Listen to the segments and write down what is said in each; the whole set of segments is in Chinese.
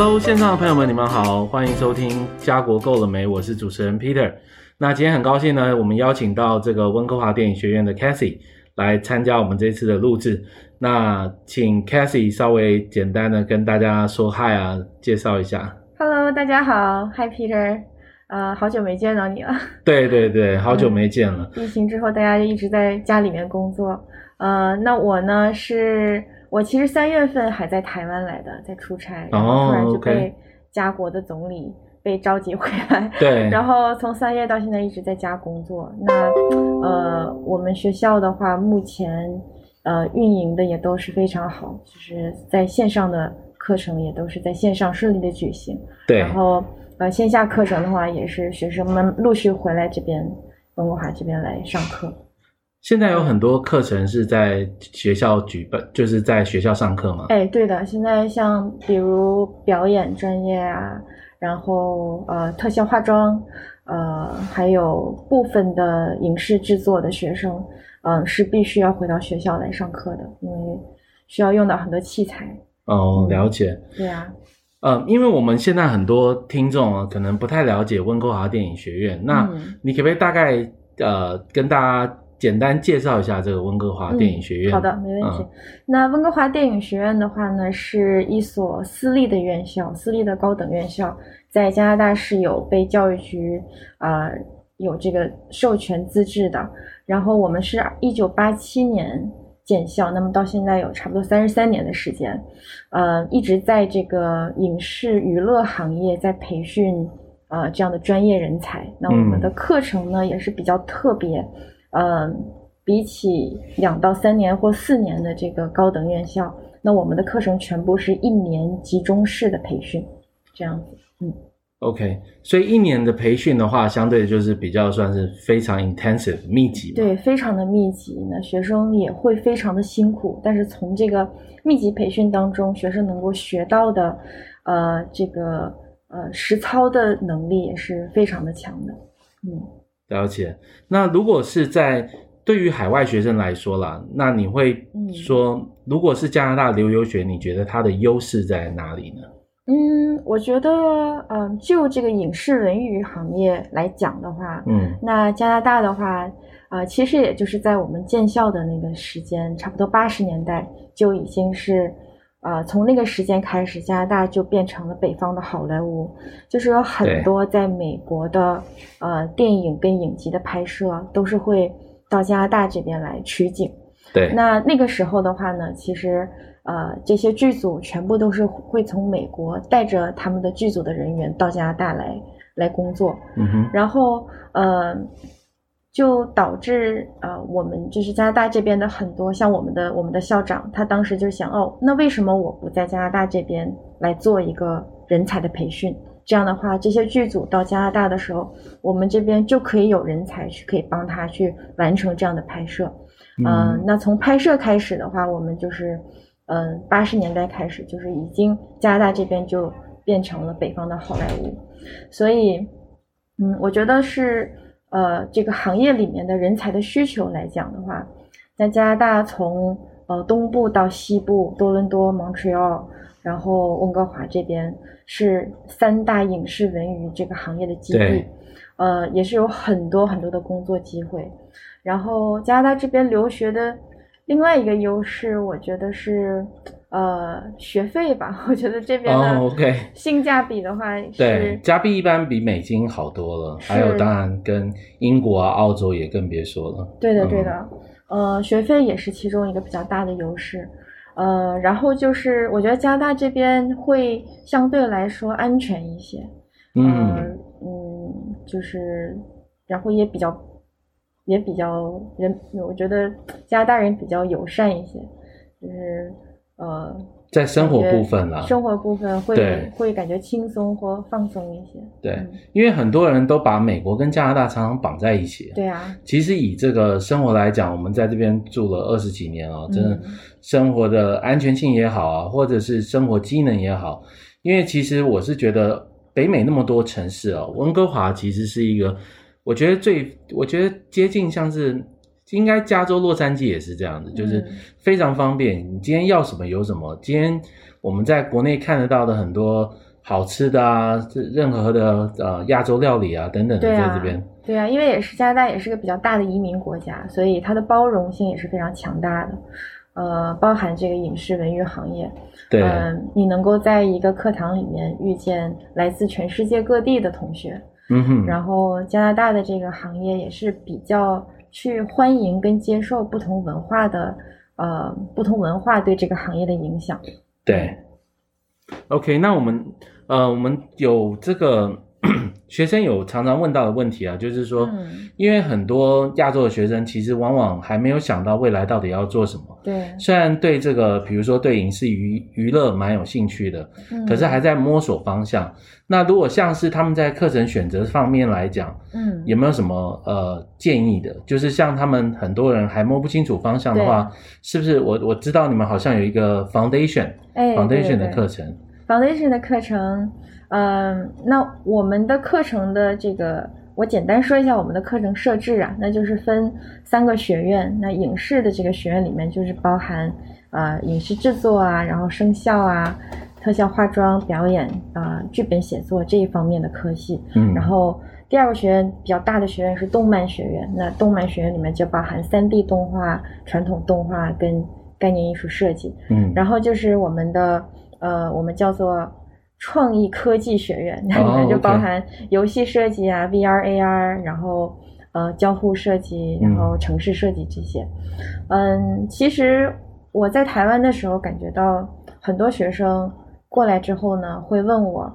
Hello，线上的朋友们，你们好，欢迎收听《家国够了没》，我是主持人 Peter。那今天很高兴呢，我们邀请到这个温哥华电影学院的 Cathy 来参加我们这次的录制。那请 Cathy 稍微简单的跟大家说嗨啊，介绍一下。Hello，大家好，Hi Peter，呃，好久没见到你了。对对对，好久没见了。嗯，疫情之后，大家就一直在家里面工作。呃，那我呢是。我其实三月份还在台湾来的，在出差，然后突然就被家国的总理被召集回来，对、哦，然后从三月到现在一直在家工作。那呃，我们学校的话，目前呃运营的也都是非常好，就是在线上的课程也都是在线上顺利的举行，对。然后呃线下课程的话，也是学生们陆续回来这边温哥华这边来上课。现在有很多课程是在学校举办，就是在学校上课吗？哎，对的。现在像比如表演专业啊，然后呃特效化妆，呃还有部分的影视制作的学生，嗯、呃，是必须要回到学校来上课的，因为需要用到很多器材。哦，了解。嗯、对啊。呃，因为我们现在很多听众啊，可能不太了解温哥华电影学院，那你可不可以大概呃跟大家？简单介绍一下这个温哥华电影学院。嗯、好的，没问题。嗯、那温哥华电影学院的话呢，是一所私立的院校，私立的高等院校，在加拿大是有被教育局啊、呃、有这个授权资质的。然后我们是一九八七年建校，那么到现在有差不多三十三年的时间，呃，一直在这个影视娱乐行业在培训啊、呃、这样的专业人才。那我们的课程呢、嗯、也是比较特别。呃，比起两到三年或四年的这个高等院校，那我们的课程全部是一年集中式的培训，这样子。嗯，OK，所以一年的培训的话，相对就是比较算是非常 intensive 密集。对，非常的密集。那学生也会非常的辛苦，但是从这个密集培训当中，学生能够学到的，呃，这个呃实操的能力也是非常的强的。嗯。了解。那如果是在对于海外学生来说啦，那你会说，嗯、如果是加拿大留游学，你觉得它的优势在哪里呢？嗯，我觉得，嗯、呃，就这个影视文娱行业来讲的话，嗯，那加拿大的话，啊、呃，其实也就是在我们建校的那个时间，差不多八十年代就已经是。呃，从那个时间开始，加拿大就变成了北方的好莱坞，就是有很多在美国的呃电影跟影集的拍摄都是会到加拿大这边来取景。对，那那个时候的话呢，其实呃这些剧组全部都是会从美国带着他们的剧组的人员到加拿大来来工作。嗯哼，然后呃。就导致呃，我们就是加拿大这边的很多，像我们的我们的校长，他当时就想，哦，那为什么我不在加拿大这边来做一个人才的培训？这样的话，这些剧组到加拿大的时候，我们这边就可以有人才去可以帮他去完成这样的拍摄。嗯、呃，那从拍摄开始的话，我们就是，嗯、呃，八十年代开始，就是已经加拿大这边就变成了北方的好莱坞，所以，嗯，我觉得是。呃，这个行业里面的人才的需求来讲的话，在加拿大从呃东部到西部，多伦多、蒙特利尔，然后温哥华这边是三大影视文娱这个行业的基地，呃，也是有很多很多的工作机会。然后加拿大这边留学的另外一个优势，我觉得是。呃，学费吧，我觉得这边的 OK 性价比的话，是，对，加币一般比美金好多了。还有，当然跟英国啊、澳洲也更别说了。对的，对的，嗯、呃，学费也是其中一个比较大的优势。呃，然后就是我觉得加拿大这边会相对来说安全一些。嗯、呃、嗯，就是然后也比较也比较人，我觉得加拿大人比较友善一些，就是。呃，在生活部分啦，生活部分会会感觉轻松或放松一些。对，嗯，因为很多人都把美国跟加拿大常常绑在一起。对啊，其实以这个生活来讲，我们在这边住了二十几年啊，真的生活的安全性也好啊，或者是生活机能也好，因为其实我是觉得北美那么多城市啊，温哥华其实是一个，我觉得最我觉得接近像是。应该加州洛杉矶也是这样子，就是非常方便。你今天要什么有什么。今天我们在国内看得到的很多好吃的啊，任何的呃亚洲料理啊等等的，在这边。对啊，因为也是加拿大也是个比较大的移民国家，所以它的包容性也是非常强大的。呃，包含这个影视文娱行业，对，嗯、呃，你能够在一个课堂里面遇见来自全世界各地的同学，嗯哼，然后加拿大的这个行业也是比较去欢迎跟接受不同文化的，呃，不同文化对这个行业的影响。对，OK，那我们呃，我们有这个。学生有常常问到的问题啊，就是说，嗯，因为很多亚洲的学生其实往往还没有想到未来到底要做什么。对，虽然对这个，比如说对影视娱娱乐蛮有兴趣的，嗯，可是还在摸索方向。那如果像是他们在课程选择方面来讲，嗯，有没有什么呃建议的？就是像他们很多人还摸不清楚方向的话，是不是？我我知道你们好像有一个 foundation，哎，foundation 的课程，foundation 的课程。嗯，那我们的课程的这个，我简单说一下我们的课程设置啊，那就是分三个学院。那影视的这个学院里面就是包含呃影视制作啊，然后声效啊、特效化妆、表演啊、呃、剧本写作这一方面的科系。嗯，然后第二个学院比较大的学院是动漫学院，那动漫学院里面就包含 3D 动画、传统动画跟概念艺术设计。嗯，然后就是我们的呃，我们叫做。创意科技学院，那里面就包含游戏设计啊、oh, okay. VR、AR，然后呃交互设计，然后城市设计这些。嗯，嗯，其实我在台湾的时候，感觉到很多学生过来之后呢，会问我，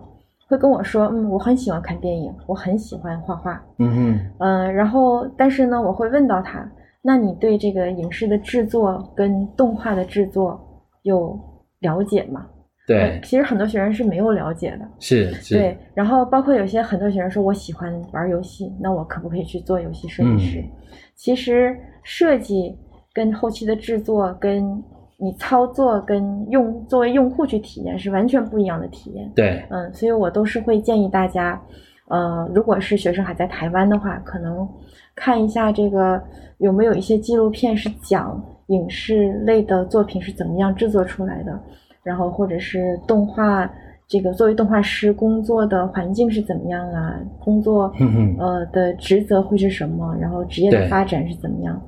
会跟我说，嗯，我很喜欢看电影，我很喜欢画画，嗯嗯，嗯，然后但是呢，我会问到他，那你对这个影视的制作跟动画的制作有了解吗？对，其实很多学生是没有了解的，是是。对，然后包括有些很多学生说，我喜欢玩游戏，那我可不可以去做游戏设计师？嗯、其实设计跟后期的制作，跟你操作跟用作为用户去体验是完全不一样的体验。对，嗯，所以我都是会建议大家，呃，如果是学生还在台湾的话，可能看一下这个有没有一些纪录片是讲影视类的作品是怎么样制作出来的。然后或者是动画，这个作为动画师工作的环境是怎么样啊？工作呃的职责会是什么？然后职业的发展是怎么样？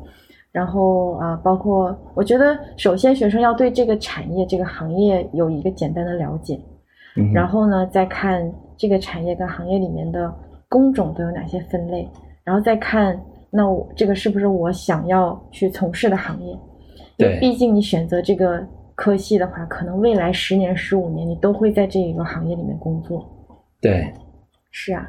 然后啊、呃，包括我觉得首先学生要对这个产业、这个行业有一个简单的了解，然后呢，再看这个产业跟行业里面的工种都有哪些分类，然后再看那我这个是不是我想要去从事的行业？对，毕竟你选择这个。科系的话，可能未来十年、十五年，你都会在这一个行业里面工作。对，是啊。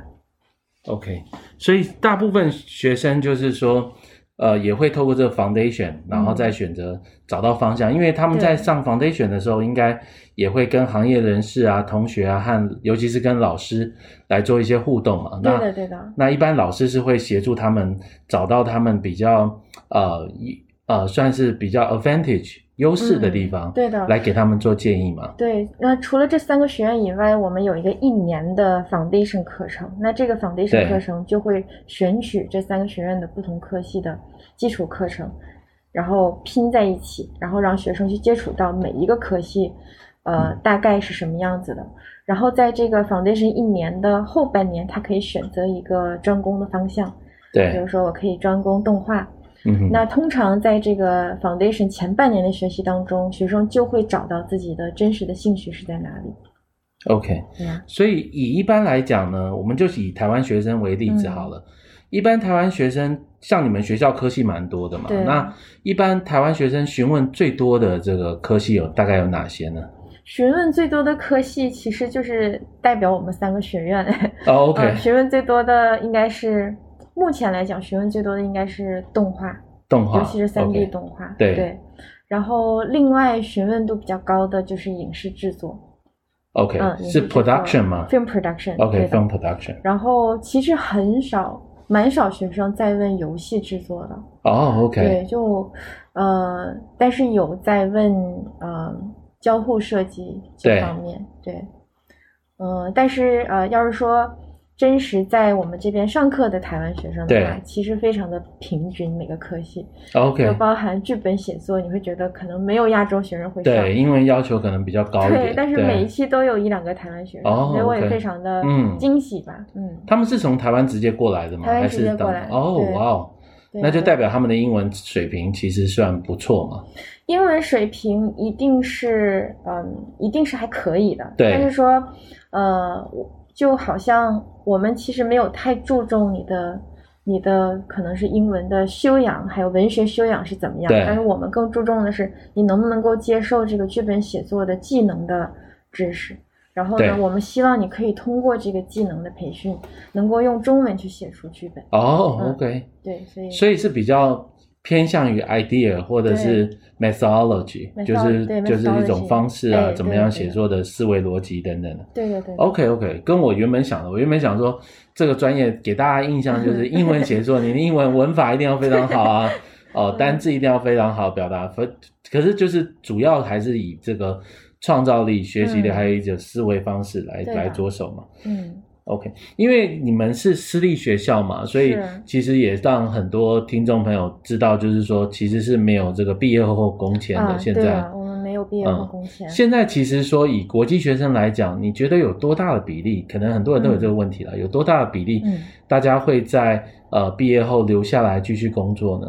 OK，所以大部分学生就是说，呃，也会透过这个 foundation，然后再选择找到方向，嗯、因为他们在上 foundation 的时候，应该也会跟行业人士啊、同学啊，和尤其是跟老师来做一些互动嘛。对的，对的。那一般老师是会协助他们找到他们比较呃一呃算是比较 advantage。优势的地方，嗯，对的，来给他们做建议嘛。对，那除了这三个学院以外，我们有一个一年的 foundation 课程。那这个 foundation 课程就会选取这三个学院的不同科系的基础课程，然后拼在一起，然后让学生去接触到每一个科系，呃，嗯、大概是什么样子的。然后在这个 foundation 一年的后半年，他可以选择一个专攻的方向。对，比如说我可以专攻动画。嗯、那通常在这个 foundation 前半年的学习当中，学生就会找到自己的真实的兴趣是在哪里。OK，嗯，所以以一般来讲呢，我们就以台湾学生为例子好了。嗯、一般台湾学生像你们学校科系蛮多的嘛，对。那一般台湾学生询问最多的这个科系有大概有哪些呢？询问最多的科系其实就是代表我们三个学院。哦，OK，询问最多的应该是。目前来讲，询问最多的应该是动画，动画，尤其是三 D 动画。对，对。然后，另外询问度比较高的就是影视制作。OK，嗯，是 production 吗？Film production。OK，film production。然后，其实很少，蛮少学生在问游戏制作的。哦，OK。对，就呃，但是有在问呃交互设计这方面。对。嗯、呃，但是呃，要是说。真实在我们这边上课的台湾学生的话，对其实非常的平均，每个科系，OK，就包含剧本写作，你会觉得可能没有亚洲学生会上，对，英文要求可能比较高一点，对，但是每一期都有一两个台湾学生，哦，所以我也非常的惊喜吧，嗯，嗯，他们是从台湾直接过来的吗？台湾直接过来，哦，哇哦，那就代表他们的英文水平其实算不错嘛。英文水平一定是，嗯，一定是还可以的，对，但是说，呃。就好像我们其实没有太注重你的，你的可能是英文的修养，还有文学修养是怎么样。对。但是我们更注重的是你能不能够接受这个剧本写作的技能的知识。然后呢，我们希望你可以通过这个技能的培训，能够用中文去写出剧本。哦、oh，OK。对，所以所以是比较偏向于 idea 或者是 methodology，就是就是一种方式啊，怎么样写作的思维逻辑等等的。对对对。OK OK，跟我原本想的，我原本想说这个专业给大家印象就是英文写作，你的英文文法一定要非常好啊，哦，单字一定要非常好表达。可是就是主要还是以这个创造力、学习的还有一种思维方式来来着手嘛。嗯。OK，因为你们是私立学校嘛，所以其实也让很多听众朋友知道，就是说其实是没有这个毕业后工签的。啊、现在、啊、我们没有毕业后工签、嗯。现在其实说以国际学生来讲，你觉得有多大的比例？可能很多人都有这个问题了，嗯、有多大的比例？大家会在呃毕业后留下来继续工作呢？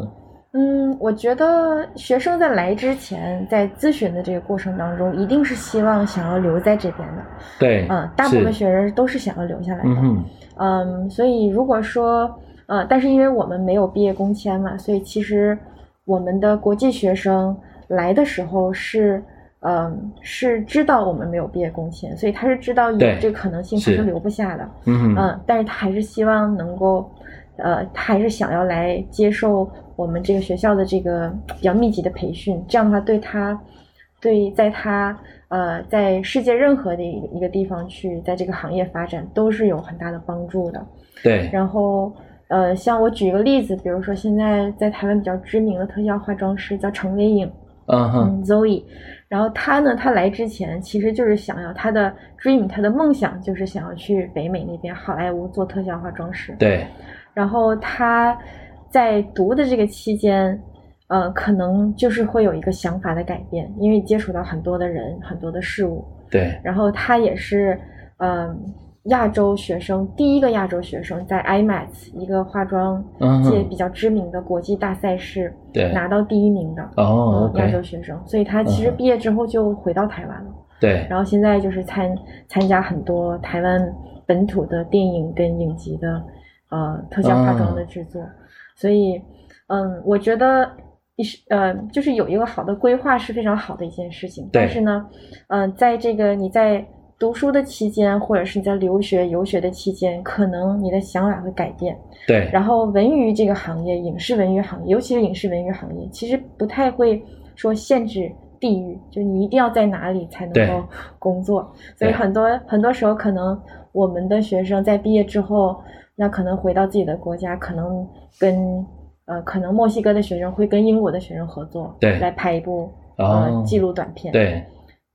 嗯，我觉得学生在来之前，在咨询的这个过程当中，一定是希望想要留在这边的。对，嗯，大部分学生都是想要留下来的。嗯，嗯，所以如果说，呃，但是因为我们没有毕业工签嘛，所以其实我们的国际学生来的时候是，嗯，是知道我们没有毕业工签，所以他是知道有这个可能性，他是留不下的。嗯嗯，但是他还是希望能够。呃，他还是想要来接受我们这个学校的这个比较密集的培训，这样的话对他，对在他呃在世界任何的一个地方去在这个行业发展都是有很大的帮助的。对。然后呃，像我举一个例子，比如说现在在台湾比较知名的特效化妆师叫程薇颖，嗯哼、嗯、Zoe，然后他呢，他来之前其实就是想要他的 dream，他的梦想就是想要去北美那边好莱坞做特效化妆师。对。然后他在读的这个期间，呃，可能就是会有一个想法的改变，因为接触到很多的人、很多的事物。对。然后他也是，嗯、呃，亚洲学生第一个亚洲学生在 IMATS 一个化妆界比较知名的国际大赛事，对，拿到第一名的哦、嗯，亚洲学生。所以他其实毕业之后就回到台湾了。对。然后现在就是参参加很多台湾本土的电影跟影集的。呃，特效化妆的制作，哦，所以，嗯，我觉得，是呃，就是有一个好的规划是非常好的一件事情。但是呢，嗯，呃，在这个你在读书的期间，或者是你在留学游学的期间，可能你的想法会改变。对。然后，文娱这个行业，影视文娱行业，尤其是影视文娱行业，其实不太会说限制地域，就你一定要在哪里才能够工作。所以很多很多时候，可能我们的学生在毕业之后。那可能回到自己的国家，可能跟呃，可能墨西哥的学生会跟英国的学生合作，对，来拍一部、哦、呃记录短片，对，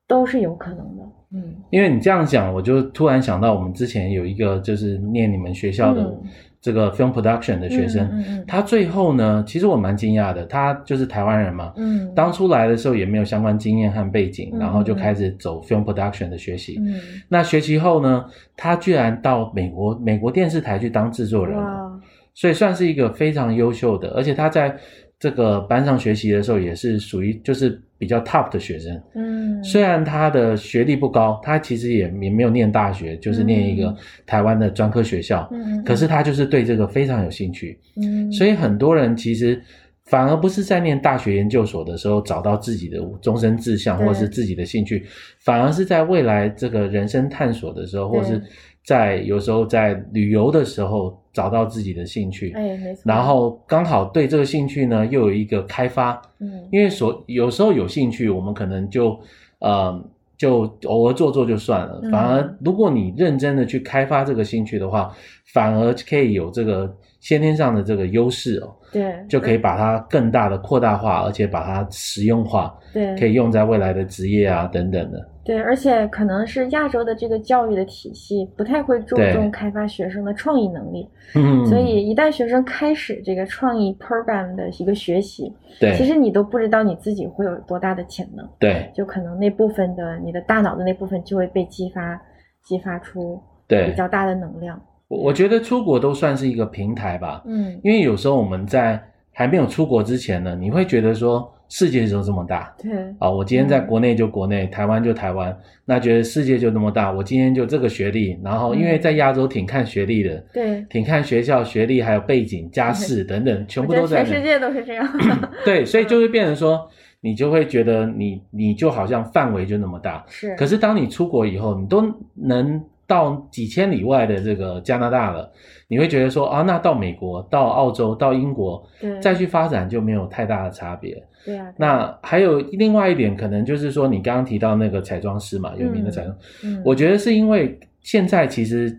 都是有可能的。嗯，因为你这样讲，我就突然想到，我们之前有一个就是念你们学校的。嗯这个 film production 的学生，嗯嗯、他最后呢，其实我蛮惊讶的，他就是台湾人嘛，嗯，当初来的时候也没有相关经验和背景，嗯、然后就开始走 film production 的学习，嗯，那学习后呢，他居然到美国美国电视台去当制作人，了，所以算是一个非常优秀的，而且他在。这个班上学习的时候也是属于就是比较 top 的学生，嗯，虽然他的学历不高，他其实也也没有念大学，就是念一个台湾的专科学校，嗯，可是他就是对这个非常有兴趣，嗯，所以很多人其实反而不是在念大学研究所的时候找到自己的终身志向或是自己的兴趣，反而是在未来这个人生探索的时候，或是在有时候在旅游的时候。找到自己的兴趣，哎，没错。然后刚好对这个兴趣呢，又有一个开发，嗯，因为所有时候有兴趣，我们可能就，呃，就偶尔做做就算了。反而如果你认真的去开发这个兴趣的话，反而可以有这个先天上的这个优势哦。对，就可以把它更大的扩大化，而且把它实用化，对，可以用在未来的职业啊等等的。对，而且可能是亚洲的这个教育的体系不太会注重开发学生的创意能力，嗯，所以一旦学生开始这个创意 program 的一个学习，对，其实你都不知道你自己会有多大的潜能，对，就可能那部分的你的大脑的那部分就会被激发，激发出对比较大的能量。我我觉得出国都算是一个平台吧，嗯，因为有时候我们在还没有出国之前呢，你会觉得说。世界就这么大，对啊，我今天在国内就国内，嗯、台湾就台湾，那觉得世界就那么大，我今天就这个学历，然后因为在亚洲挺看学历的，对，挺看学校学历还有背景、家世等等，全部都在。全世界都是这样。对，所以就会变成说，你就会觉得你你就好像范围就那么大，是。可是当你出国以后，你都能。到几千里外的这个加拿大了，你会觉得说啊，那到美国、到澳洲、到英国，对，再去发展就没有太大的差别。对啊。那还有另外一点，可能就是说，你刚刚提到那个彩妆师嘛，有名的彩妆，嗯，我觉得是因为现在其实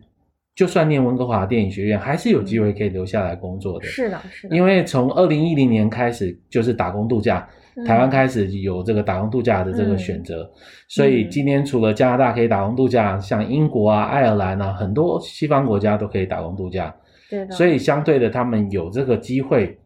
就算念温哥华电影学院，还是有机会可以留下来工作的。是的，是的。因为从二零一零年开始就是打工度假。台湾开始有这个打工度假的这个选择，嗯，所以今天除了加拿大可以打工度假，嗯，像英国啊、爱尔兰啊，很多西方国家都可以打工度假。对的。所以相对的，他们有这个机会，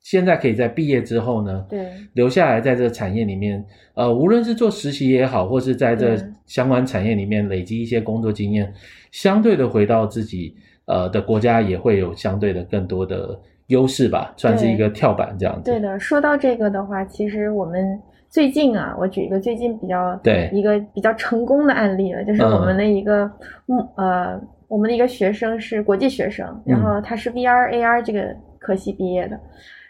现在可以在毕业之后呢，对，留下来在这个产业里面，呃，无论是做实习也好，或是在这相关产业里面累积一些工作经验，相对的回到自己呃的国家，也会有相对的更多的。优势吧，算是一个跳板这样子。对的，说到这个的话，其实我们最近啊，我举一个最近比较对。一个比较成功的案例了，就是我们的一个嗯呃，我们的一个学生是国际学生，然后他是 VR AR 这个科系毕业的，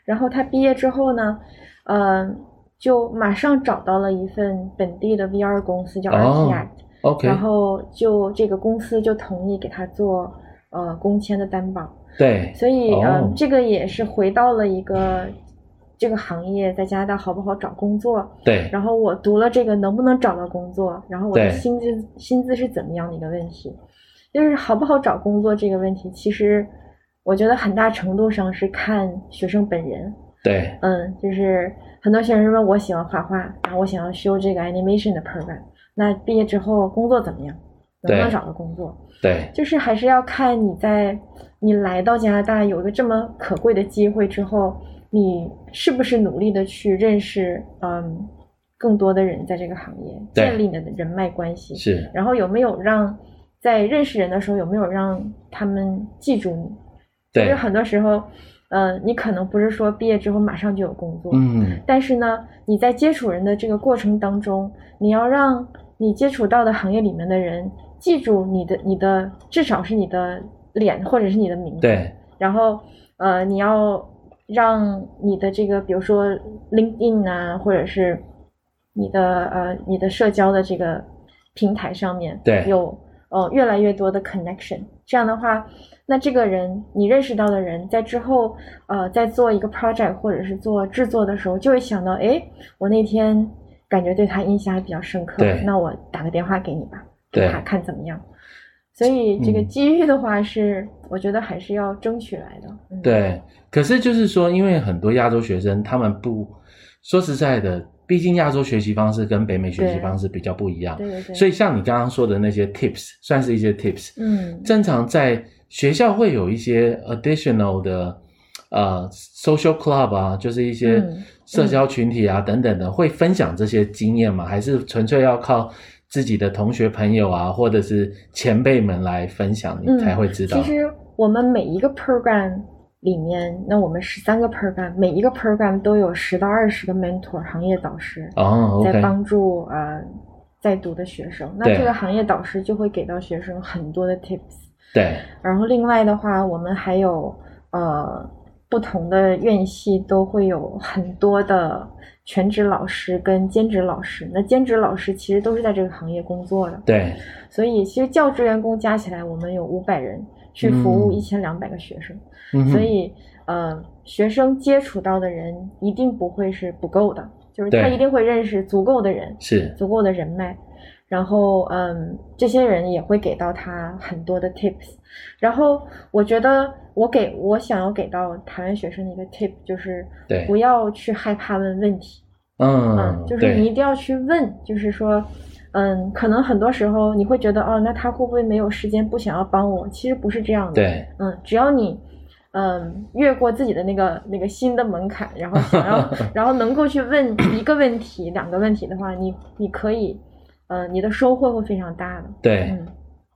然后他毕业之后呢，呃，就马上找到了一份本地的 VR 公司叫 Architect，OK，然后就这个公司就同意给他做呃工签的担保。对，所以嗯、哦，这个也是回到了一个这个行业在加拿大好不好找工作？对。然后我读了这个能不能找到工作？然后我的薪资薪资是怎么样的一个问题？就是好不好找工作这个问题，其实我觉得很大程度上是看学生本人。对。嗯，就是很多学生问我喜欢画画，然后我想要修这个 animation 的 program，那毕业之后工作怎么样？能不能找到工作？对，就是还是要看你在你来到加拿大有一个这么可贵的机会之后，你是不是努力的去认识嗯更多的人在这个行业，建立你的人脉关系是，然后有没有让在认识人的时候有没有让他们记住你？对，就是很多时候，嗯、呃，你可能不是说毕业之后马上就有工作，嗯，但是呢，你在接触人的这个过程当中，你要让你接触到的行业里面的人。记住你的，你的至少是你的脸或者是你的名字。对。然后，呃，你要让你的这个，比如说 LinkedIn 啊，或者是你的呃你的社交的这个平台上面，对，有呃越来越多的 connection。这样的话，那这个人你认识到的人，在之后呃在做一个 project 或者是做制作的时候，就会想到，哎，我那天感觉对他印象还比较深刻，那我打个电话给你吧。对，看怎么样。所以这个机遇的话是，我觉得还是要争取来的、嗯。对，可是就是说，因为很多亚洲学生，他们不说实在的，毕竟亚洲学习方式跟北美学习方式比较不一样。对对对。所以像你刚刚说的那些 tips，算是一些 tips。嗯。正常在学校会有一些 additional 的呃 social club 啊，就是一些社交群体啊、嗯、等等的，会分享这些经验吗？还是纯粹要靠？自己的同学朋友啊，或者是前辈们来分享，你才会知道。嗯，其实我们每一个 program 里面，那我们十三个 program，每一个 program 都有十到二十个 mentor 行业导师哦在帮助呃在读的学生。那这个行业导师就会给到学生很多的 tips。对。然后另外的话，我们还有呃不同的院系都会有很多的。全职老师跟兼职老师，那兼职老师其实都是在这个行业工作的。对，所以其实教职员工加起来，我们有五百人去服务一千两百个学生。嗯，所以呃，学生接触到的人一定不会是不够的，就是他一定会认识足够的人，是足够的人脉。然后嗯，这些人也会给到他很多的 tips。然后我觉得我给我想要给到台湾学生的一个 tip 就是，不要去害怕问问题。嗯，嗯，就是你一定要去问，就是说，嗯，可能很多时候你会觉得哦，那他会不会没有时间，不想要帮我？其实不是这样的。对，嗯，只要你。嗯，越过自己的那个那个新的门槛，然后想要，然后能够去问一个问题、两个问题的话，你你可以，呃，你的收获会非常大的。对，嗯，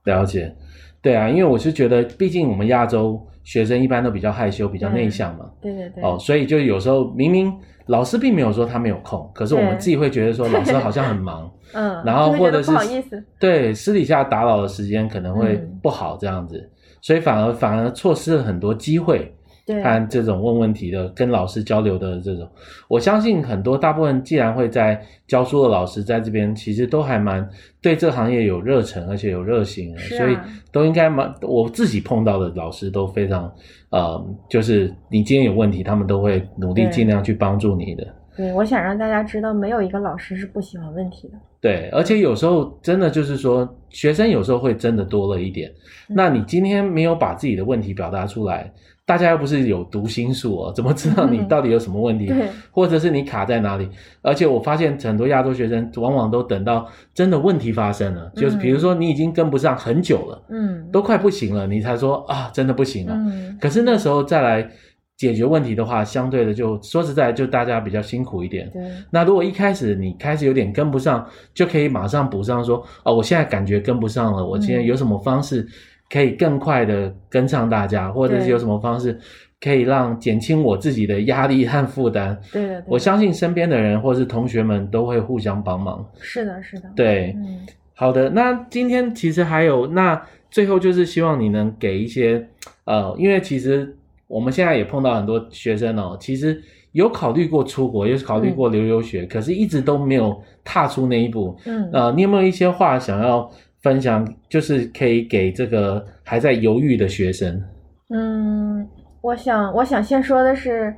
了解。对啊，因为我是觉得，毕竟我们亚洲学生一般都比较害羞、比较内向嘛。对对对。哦，所以就有时候明明老师并没有说他没有空，可是我们自己会觉得说老师好像很忙。嗯。然后或者是不好意思。对，私底下打扰的时间可能会不好这样子。嗯所以反而反而错失了很多机会，看这种问问题的、跟老师交流的这种，我相信很多大部分既然会在教书的老师在这边，其实都还蛮对这行业有热忱，而且有热心的，所以都应该蛮。我自己碰到的老师都非常，呃，就是你今天有问题，他们都会努力尽量去帮助你的。对，我想让大家知道，没有一个老师是不喜欢问题的。对，而且有时候真的就是说，学生有时候会真的多了一点。嗯。那你今天没有把自己的问题表达出来，大家又不是有读心术哦，怎么知道你到底有什么问题？对，或者是你卡在哪里？而且我发现很多亚洲学生往往都等到真的问题发生了，就是比如说你已经跟不上很久了，嗯，都快不行了，你才说啊，真的不行了。嗯。可是那时候再来。解决问题的话，相对的就说实在，就大家比较辛苦一点。对。那如果一开始你开始有点跟不上，就可以马上补上说，哦，我现在感觉跟不上了，我今天有什么方式可以更快的跟上大家，或者是有什么方式可以让减轻我自己的压力和负担。对的。我相信身边的人或是同学们都会互相帮忙。是的，是的。对。嗯。好的，那今天其实还有，那最后就是希望你能给一些，呃，因为其实。我们现在也碰到很多学生哦，其实有考虑过出国，有考虑过留留学，嗯，可是一直都没有踏出那一步。嗯，呃，你有没有一些话想要分享？就是可以给这个还在犹豫的学生。嗯，我想，我想先说的是，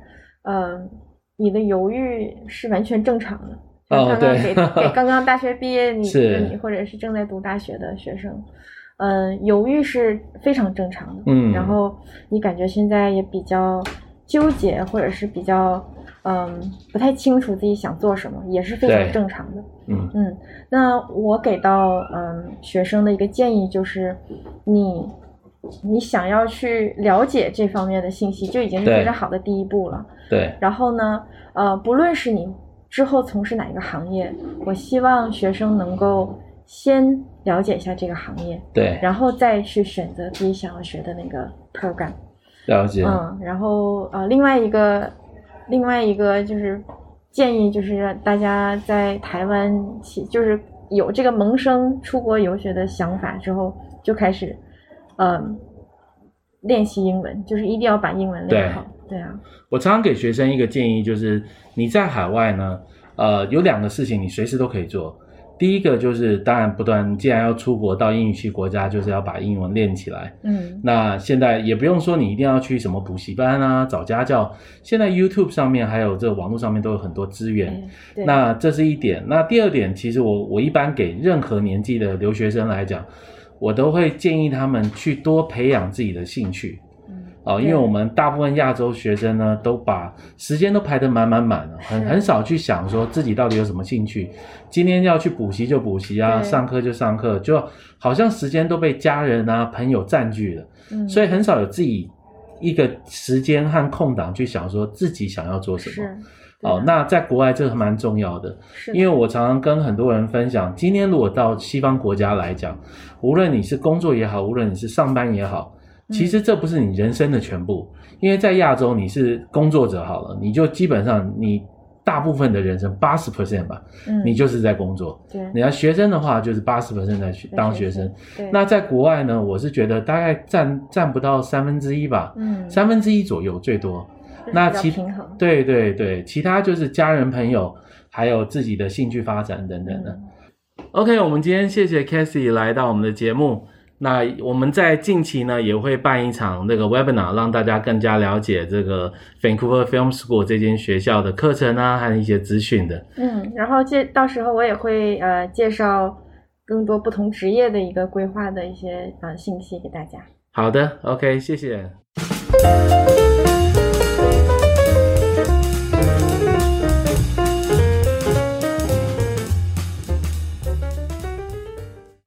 呃，你的犹豫是完全正常的。哦，对，给给刚刚大学毕业你 你或者是正在读大学的学生。嗯，犹豫是非常正常的。嗯，然后你感觉现在也比较纠结，或者是比较嗯不太清楚自己想做什么，也是非常正常的。嗯嗯，那我给到嗯学生的一个建议就是，你你想要去了解这方面的信息，就已经是非常好的第一步了。对。然后呢，呃，不论是你之后从事哪一个行业，我希望学生能够。先了解一下这个行业，对，然后再去选择自己想要学的那个 program。了解。嗯，然后呃，另外一个，另外一个就是建议，就是大家在台湾起，就是有这个萌生出国游学的想法之后，就开始，嗯，练习英文，就是一定要把英文练好。对，对啊。我常常给学生一个建议，就是你在海外呢，呃，有两个事情你随时都可以做。第一个就是，当然不断，既然要出国到英语系国家，就是要把英文练起来。嗯，那现在也不用说你一定要去什么补习班啊，找家教。现在 YouTube 上面还有这个网络上面都有很多资源。嗯。那这是一点。那第二点，其实我我一般给任何年纪的留学生来讲，我都会建议他们去多培养自己的兴趣。哦，因为我们大部分亚洲学生呢，都把时间都排得满满满了，很很少去想说自己到底有什么兴趣。今天要去补习就补习啊，上课就上课，就好像时间都被家人啊、朋友占据了，嗯，所以很少有自己一个时间和空档去想说自己想要做什么。哦，那在国外这个蛮重要的，因为我常常跟很多人分享，今天如果到西方国家来讲，无论你是工作也好，无论你是上班也好。其实这不是你人生的全部，因为在亚洲你是工作者好了，你就基本上你大部分的人生八十 percent 吧，嗯，你就是在工作。对，你要学生的话就是八十 percent 在学当学生。对，那在国外呢，我是觉得大概占占不到三分之一吧，嗯，三分之一左右最多。那其对对对，其他就是家人朋友，还有自己的兴趣发展等等的。嗯、OK，我们今天谢谢 Cathy 来到我们的节目。那我们在近期呢也会办一场那个 webinar，让大家更加了解这个 Vancouver Film School 这间学校的课程啊，还有一些资讯的。嗯，然后介到时候我也会呃介绍更多不同职业的一个规划的一些啊信息给大家。好的，OK，谢谢。